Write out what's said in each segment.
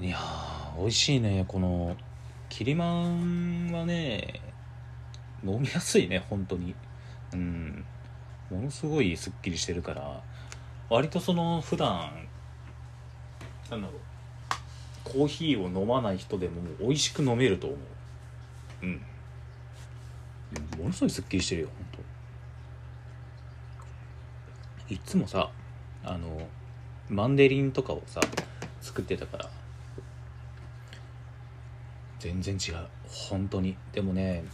いやー美味しいねこのキリマンはね飲みやすいね本当に。うん。ものすごいすっきりしてるから割とその普段なんだろうコーヒーを飲まない人でも美味しく飲めると思う。うん。ものすごいすっきりしてるよ本当。いつもさあのマンデリンとかをさ作ってたから全然違う。本当に。でもね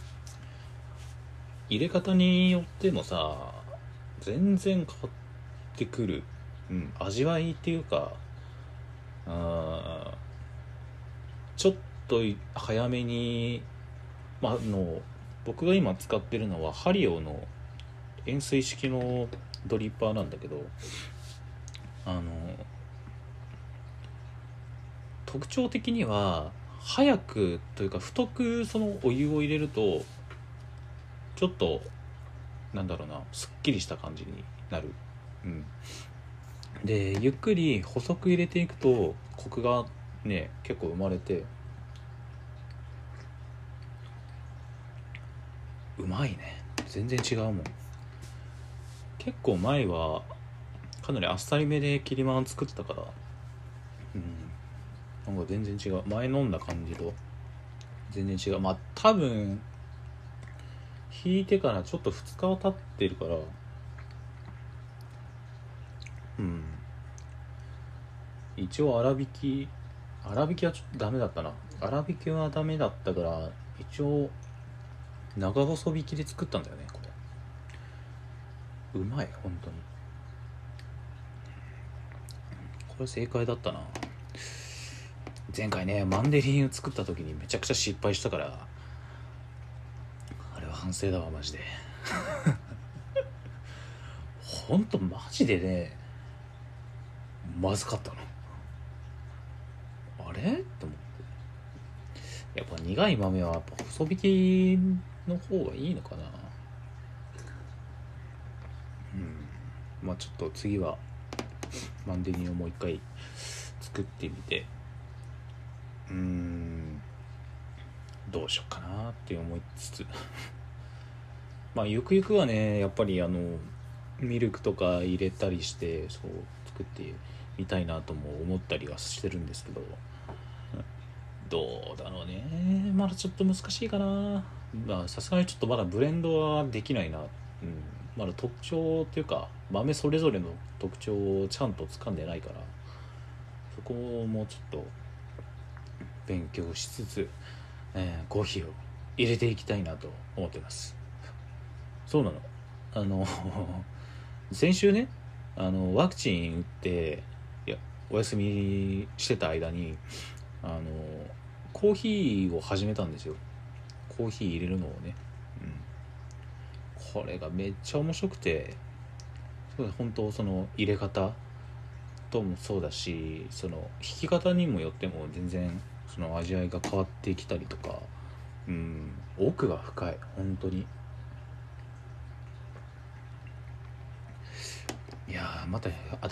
入れ方によってもさ全然変わってくる、うん、味わいっていうかあちょっと早めに、まあ、あの僕が今使ってるのはハリオの円錐式のドリッパーなんだけどあの特徴的には早くというか太くそのお湯を入れるとちょっとなんだろうなすっきりした感じになる、うん、でゆっくり細く入れていくとコクがね結構生まれてうまいね。全然違うもん。結構前はかなりあっさりめで切りマン作ってたから。うん。なんか全然違う。前飲んだ感じと全然違う。まあ多分引いてからちょっと2日は経ってるから。うん。一応粗挽き粗挽きはちょっとダメだったな。粗挽きはダメだったから一応長細引きで作ったんだよねこれ。うまい本当に。これ正解だったな。前回ねマンデリンを作った時にめちゃくちゃ失敗したからあれは反省だわマジで。ほんとマジでねまずかったの。あれ？と思って。やっぱ苦い豆はやっぱ細引きの方がいいのかな。うん。まあちょっと次はマンデリンをもう一回作ってみて。うん。どうしようかなって思いつつ。まあゆくゆくはねやっぱりあのミルクとか入れたりしてそう作ってみたいなとも思ったりはしてるんですけど。どうだろうね。まだちょっと難しいかな。まあさすがにちょっとまだブレンドはできないな、うん、まだ特徴っていうか豆それぞれの特徴をちゃんと掴んでないから。そこもちょっと勉強しつつ、えー、コーヒーを入れていきたいなと思ってます。そうなの。あの 先週ねあのワクチン打っていやお休みしてた間にあのコーヒーを始めたんですよ。コーヒー入れるのをね、うん、これがめっちゃ面白くて本当その入れ方ともそうだしその弾き方にもよっても全然その味わいが変わってきたりとか、うん、奥が深い。本当に。いやまた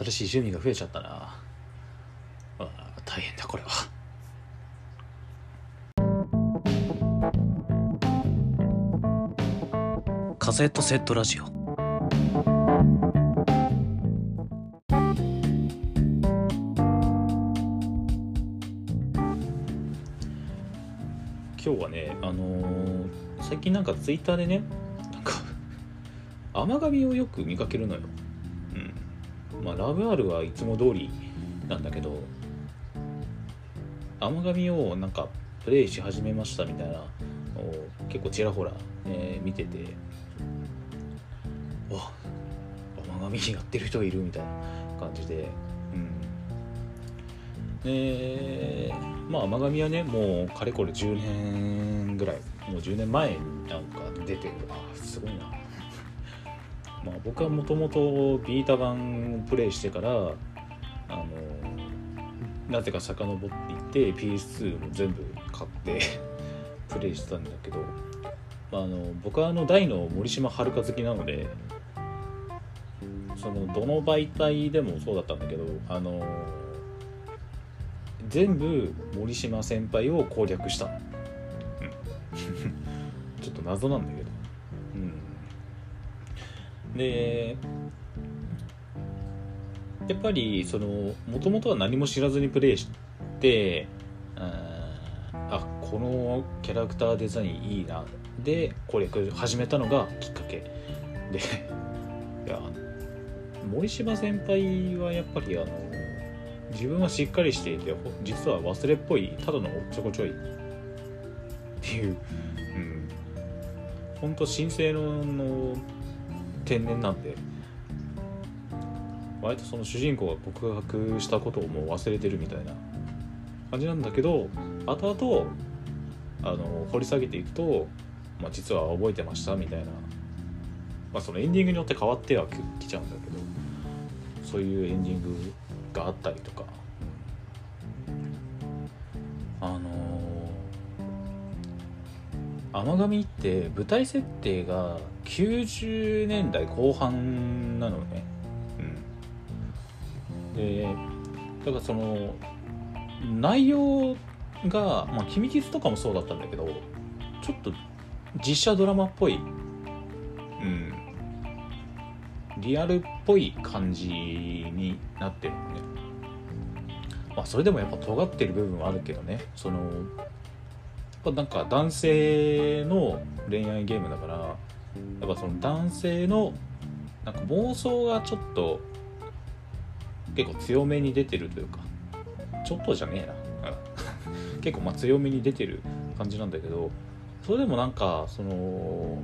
新しい趣味が増えちゃったな。あ大変だこれは。カセットセットラジオなんかツイッターでねなんか甘噛みをよく見かけるのよ。うん。まあラブ R はいつも通りなんだけど甘噛みをなんかプレイし始めましたみたいなのを結構ちらほら、えー、見ててわ甘噛みやってる人いるみたいな感じで。うん。でまあ甘噛みはねもうかれこれ10年ぐらい。もう10年前になんか出てる。あすごいな。まあ僕はもともとビータ版をプレイしてからあのなぜか遡っていって PS2 も全部買って プレイしてたんだけど、まあ、あの僕はあの大の森島遥好きなのでそのどの媒体でもそうだったんだけどあの全部森島先輩を攻略した、謎なんだけど、うん、でやっぱりそのもともとは何も知らずにプレイしてあこのキャラクターデザインいいな。で攻略始めたのがきっかけ。でいや森島先輩はやっぱりあの自分はしっかりしていて実は忘れっぽいただのおっちょこちょい。っていう、ほんと神聖のの天然なんで割とその主人公が告白したことをもう忘れてるみたいな感じなんだけど後々あの掘り下げていくと、まあ、実は覚えてましたみたいな、まあ、そのエンディングによって変わってはきちゃうんだけどそういうエンディングがあったりとか。甘神って舞台設定が90年代後半なのね。うん。でだからその内容が、まあ、君キスとかもそうだったんだけどちょっと実写ドラマっぽい、うん、リアルっぽい感じになってるのね。まあ、それでもやっぱ尖ってる部分はあるけどね。そのぱなんか男性の恋愛ゲームだからやっぱその男性のなんか妄想がちょっと結構強めに出てるというかちょっとじゃねえな。結構まあ強めに出てる感じなんだけどそれでもなんかその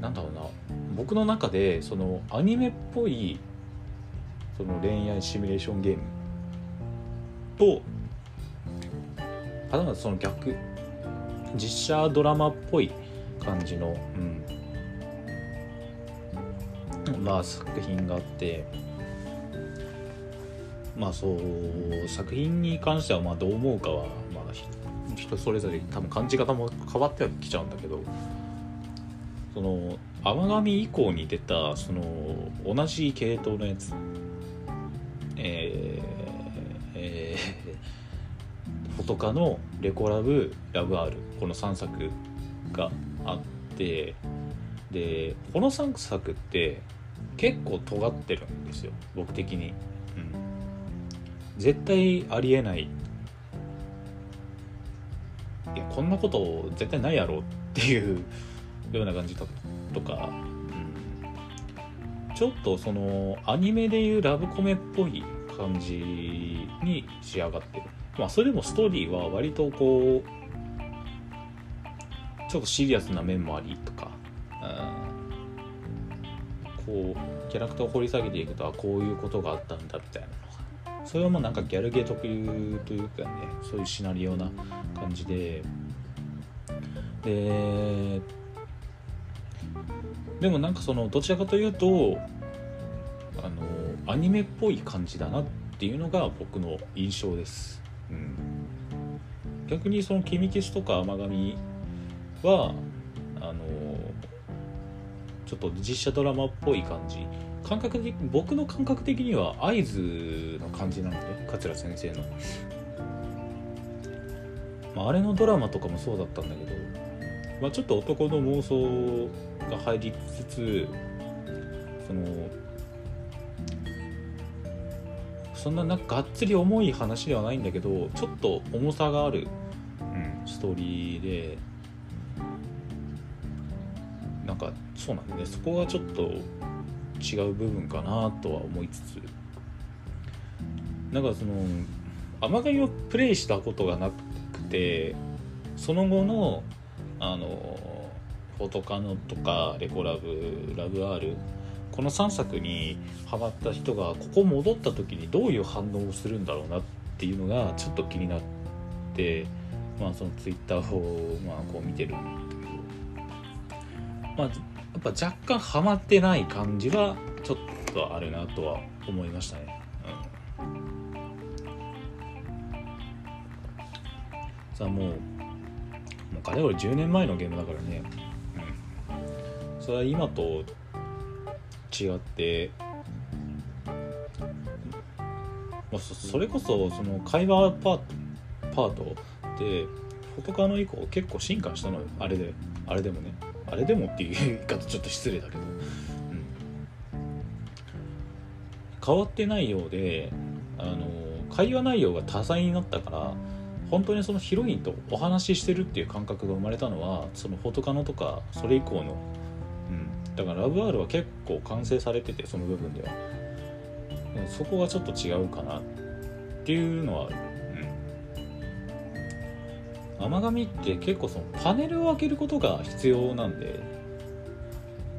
なんだろうな。僕の中でそのアニメっぽいその恋愛シミュレーションゲームとたまたその逆。実写ドラマっぽい感じの、うん、まあ作品があって。まあそう作品に関してはまあどう思うかはまあ人それぞれ多分感じ方も変わってはきちゃうんだけど。その甘神以降に出たその同じ系統のやつ。ー、フォトカのレコラブラブ R この3作があってでこの3作って結構尖ってるんですよ僕的に、うん、絶対ありえない。いやこんなこと絶対ないやろっていうような感じとか、うん、ちょっとそのアニメでいうラブコメっぽい感じに仕上がってる。まあそれでもストーリーは割とこうちょっとシリアスな面もありとか、うん。こうキャラクターを掘り下げていくとはこういうことがあったんだみたいなそれはもうなんかギャルゲー特有というかねそういうシナリオな感じで。ででもなんかそのどちらかというとあのアニメっぽい感じだなっていうのが僕の印象です、うん、逆にその「君消し」とか「甘神」はあのちょっと実写ドラマっぽい感じ。感覚的僕の感覚的には合図の感じなので桂先生の、まあ、あれのドラマとかもそうだったんだけど、まあ、ちょっと男の妄想が入りつつそのそんななんかがっつり重い話ではないんだけどちょっと重さがある、うん、ストーリーでなんかそうなんで、ね、そこがちょっと違う部分かなとは思いつつ。なんかその甘がみをプレイしたことがなくてその後のあのフォトカノとかレコラブラブ R この3作にハマった人がここ戻った時にどういう反応をするんだろうなっていうのがちょっと気になってまあそのツイッターをまあこう見てる。んだけどまあやっぱ若干ハマってない感じはちょっとあるなとは思いましたね。うん、さあもうもうかれこれ10年前のゲームだからね、うん、それは今と違って。まあ、そそれこそその会話パーパートでフォトカノ以降結構進化したのよ。あれであれでもね。あれでもっていう言い方ちょっと失礼だけど、うん、変わってないようであの会話内容が多彩になったから本当にそのヒロインとお話ししてるっていう感覚が生まれたのはそのフォトカノとかそれ以降の、だからラブ R は結構完成されててその部分では。そこがちょっと違うかなっていうのは、うん、甘噛みって結構そのパネルを開けることが必要なんで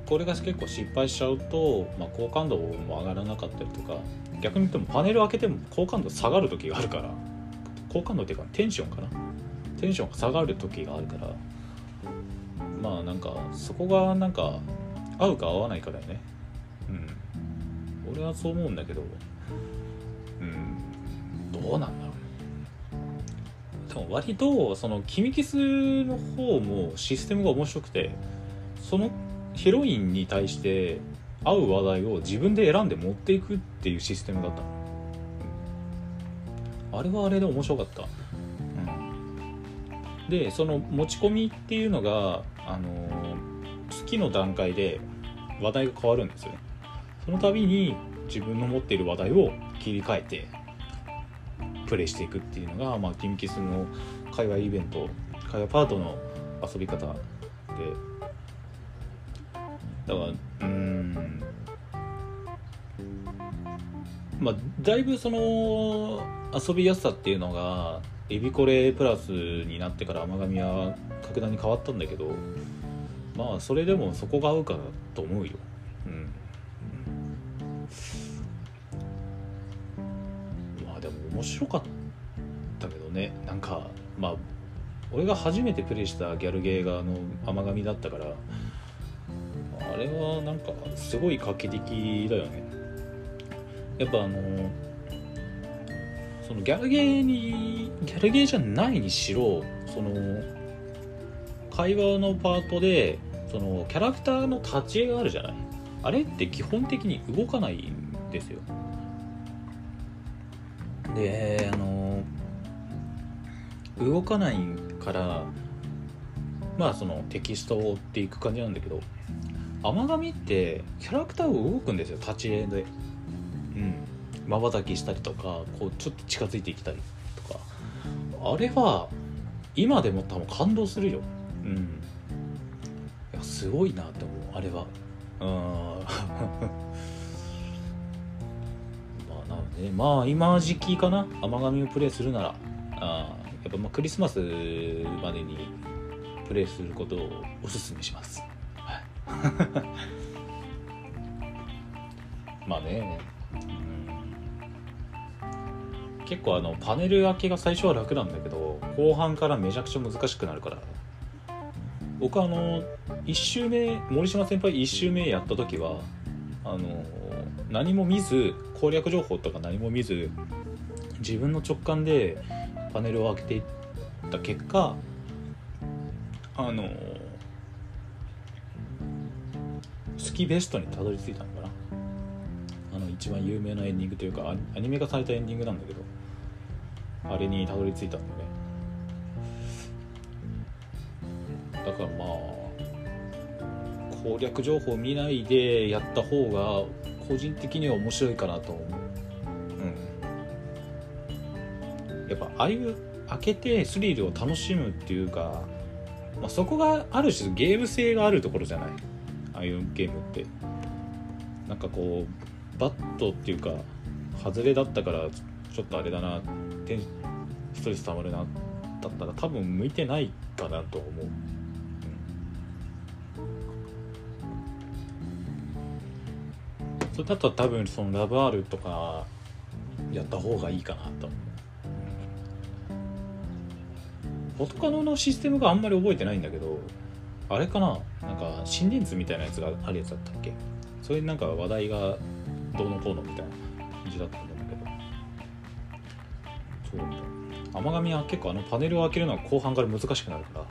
これが結構失敗しちゃうと、まあ、好感度も上がらなかったりとか逆に言ってもパネル開けても好感度下がる時があるから好感度っていうかテンションかな？テンションが下がる時があるからまあなんかそこがなんか合うか合わないかだよね。うん。俺はそう思うんだけど。うん。どうなんだろうでも割とそのキミキスの方もシステムが面白くてそのヒロインに対して合う話題を自分で選んで持っていくっていうシステムだった。のあれはあれで面白かった、うん、でその持ち込みっていうのが、あの、月の段階で話題が変わるんですよね。その度に自分の持っている話題を切り替えてプレイしていくっていうのが、まあ、キムキスの会話イベント会話パートの遊び方で。だからうん。まあだいぶその遊びやすさっていうのがエビコレプラスになってから甘噛みは格段に変わったんだけどまあそれでもそこが合うかと思うよ。うん。まあでも面白かったけどね。なんかまあ俺が初めてプレイしたギャルゲーがあの甘噛みだったからあれはなんかすごい画期的だよね。やっぱあのそのギャルゲーにギャルゲーじゃないにしろその会話のパートでそのキャラクターの立ち絵があるじゃない。あれって基本的に動かないんですよ。であの動かないからまあそのテキストを追っていく感じなんだけど甘噛みってキャラクターが動くんですよ立ち絵で。うん。まばたきしたりとかこうちょっと近づいてきたりとか。あれは今でも多分感動するよ。うん。すごいなって思うあれは。うん。まあなのでまあ今時期かな。甘噛みをプレイするなら。あやっぱまあクリスマスまでにプレイすることをおすすめします、はい、まあね。結構あのパネル開けが最初は楽なんだけど後半からめちゃくちゃ難しくなるから。僕あの1周目森島先輩1周目やった時はあの何も見ず攻略情報とか何も見ず自分の直感でパネルを開けていった結果あの好きベストにたどり着いたのかな。あの一番有名なエンディングというかアニメ化されたエンディングなんだけどあれにたどり着いたんで。ねだからまあ攻略情報見ないでやった方が個人的には面白いかなと思う。うんやっぱああいう開けてスリルを楽しむっていうか、まあ、そこがある種ゲーム性があるところじゃない？ああいうゲームって。なんかこうバットっていうか外れだったからちょっとあれだなストレス溜まるなだったら多分向いてないかなと思う、それだったら多分そのラブ R とかやった方がいいかなと。思うフォトカノのシステムがあんまり覚えてないんだけどあれかな？なんか心電図みたいなやつがあるやつだったっけ？それなんか話題がどうのこうのみたいな感じだったんだけど。そう。甘噛みは結構あのパネルを開けるのは後半から難しくなるから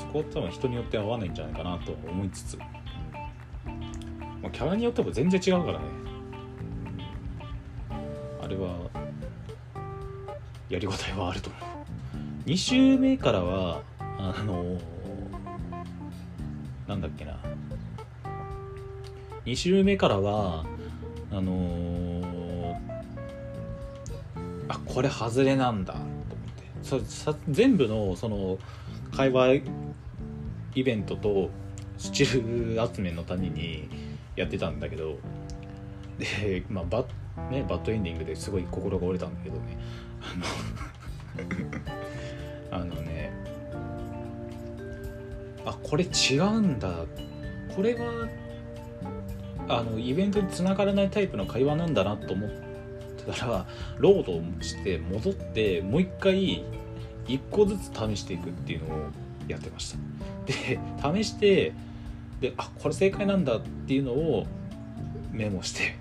そこは多分人によって合わないんじゃないかなと思いつつ、まあ、キャラによっても全然違うからね。あれはやりごたえはあると思う。2週目からはあのなんだっけな。2週目からはあのー、あこれ外れなんだと思って。さ全部のその会話イベントとスチール集めの谷にやってたんだけどで、まあバね、バッドエンディングですごい心が折れたんだけどね。あの あのねあこれ違うんだ。これはあのイベントにつながらないタイプの会話なんだなと思ってたらロードして戻ってもう一回一個ずつ試していくっていうのをやってました。で試してであこれ正解なんだっていうのをメモして、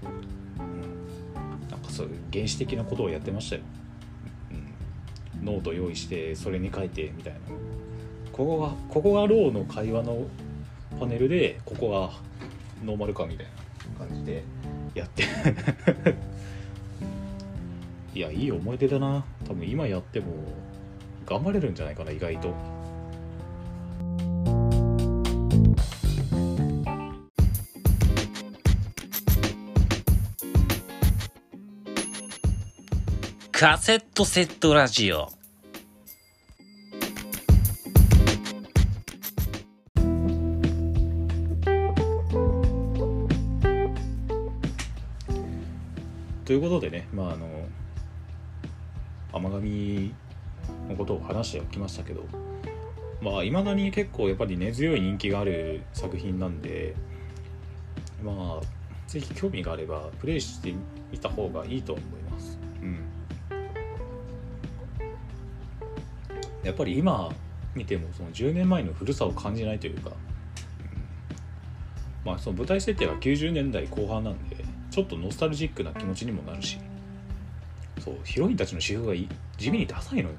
うん、なんかそういう原始的なことをやってましたよ、うん、ノート用意してそれに書いてみたいな。ここがここがローの会話のパネルでここがノーマルかみたいな感じでやって。いやいい思い出だな。多分今やっても頑張れるんじゃないかな意外と。カセットセットラジオ。ということでねまああの甘神のことを話しておきましたけどまあいまだに結構やっぱり根強い人気がある作品なんでまあぜひ興味があればプレイしてみた方がいいと思います。やっぱり今見てもその10年前の古さを感じないというか、まあその舞台設定が90年代後半なんでちょっとノスタルジックな気持ちにもなるしそうヒロインたちの私服が地味にダサいのよ。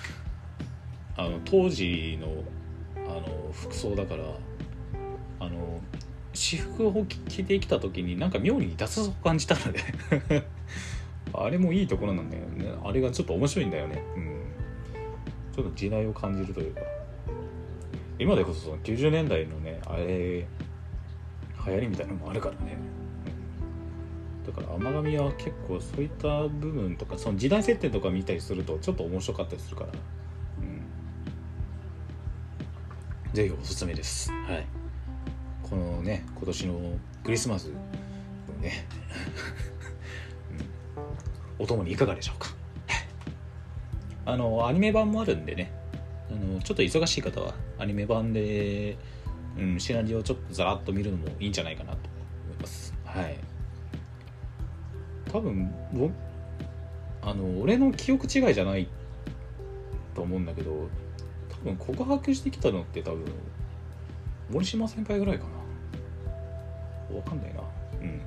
あの当時のあの服装だからあの私服を着てきた時になんか妙にダサさを感じたので。あれもいいところなんだよね。あれがちょっと面白いんだよね。うん。ちょっと時代を感じるというか。今でこそその90年代のねあれ流行りみたいなのもあるからね、うん、だから甘神は結構そういった部分とかその時代設定とか見たりするとちょっと面白かったりするから、うん、ぜひおすすめです。はい。このね今年のクリスマスのね、うん、お供にいかがでしょうかあのアニメ版もあるんでね。あのちょっと忙しい方はアニメ版で、うん、シナリオをちょっとざらっと見るのもいいんじゃないかなと思います。はい。多分あの俺の記憶違いじゃないと思うんだけど多分告白してきたのって多分森島先輩ぐらいかな。わかんないな。うん。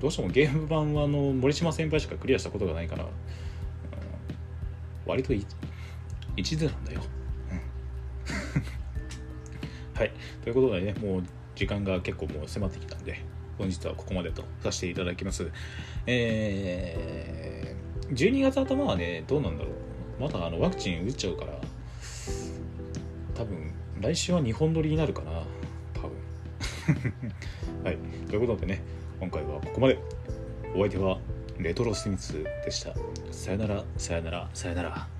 どうしてもゲーム版はあの森島先輩しかクリアしたことがないから割と一途なんだよ。うん、はい。ということでね、もう時間が結構もう迫ってきたんで、本日はここまでとさせていただきます。えー、12月頭はね、どうなんだろう。まだあのワクチン打っちゃうから、多分来週は2本撮りになるかな。多分。はい。ということでね、今回はここまで。お相手はレトロスミスでした。さよなら、さよなら、さよなら。